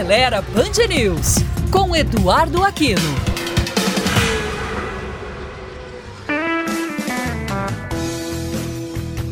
Acelera Band News, com Eduardo Aquino.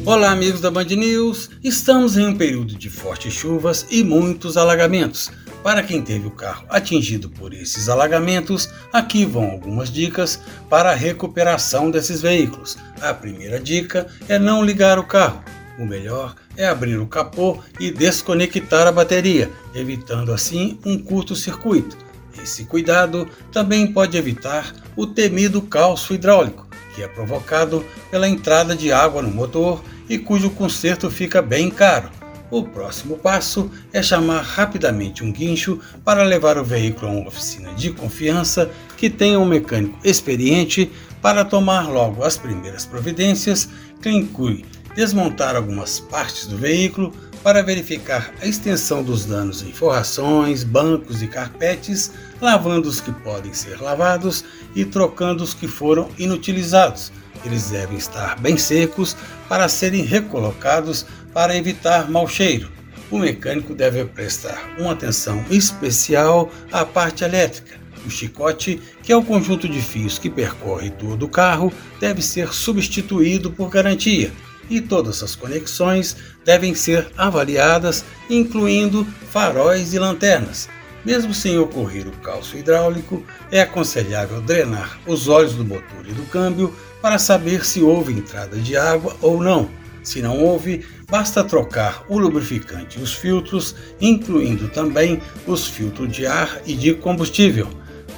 Olá, amigos da Band News. Estamos em um período de fortes chuvas e muitos alagamentos. Para quem teve o carro atingido por esses alagamentos, aqui vão algumas dicas para a recuperação desses veículos. A primeira dica é não ligar o carro. O melhor é abrir o capô e desconectar a bateria, evitando assim um curto-circuito. Esse cuidado também pode evitar o temido calço hidráulico, que é provocado pela entrada de água no motor e cujo conserto fica bem caro. O próximo passo é chamar rapidamente um guincho para levar o veículo a uma oficina de confiança que tenha um mecânico experiente para tomar logo as primeiras providências, que inclui desmontar algumas partes do veículo para verificar a extensão dos danos em forrações, bancos e carpetes, lavando os que podem ser lavados e trocando os que foram inutilizados. Eles devem estar bem secos para serem recolocados para evitar mau cheiro. O mecânico deve prestar uma atenção especial à parte elétrica. O chicote, que é o conjunto de fios que percorre todo o carro, deve ser substituído por garantia e todas as conexões devem ser avaliadas, incluindo faróis e lanternas. Mesmo sem ocorrer o calço hidráulico, é aconselhável drenar os óleos do motor e do câmbio para saber se houve entrada de água ou não. Se não houve, basta trocar o lubrificante e os filtros, incluindo também os filtros de ar e de combustível.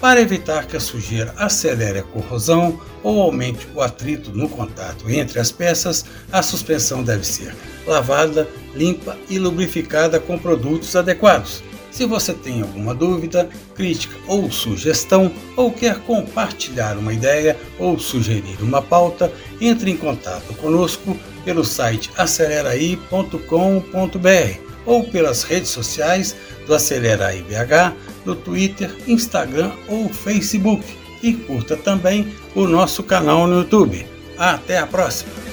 Para evitar que a sujeira acelere a corrosão ou aumente o atrito no contato entre as peças, a suspensão deve ser lavada, limpa e lubrificada com produtos adequados. Se você tem alguma dúvida, crítica ou sugestão, ou quer compartilhar uma ideia ou sugerir uma pauta, entre em contato conosco pelo site aceleraí.com.br ou pelas redes sociais do Acelera IBH no Twitter, Instagram ou Facebook. E curta também o nosso canal no YouTube. Até a próxima!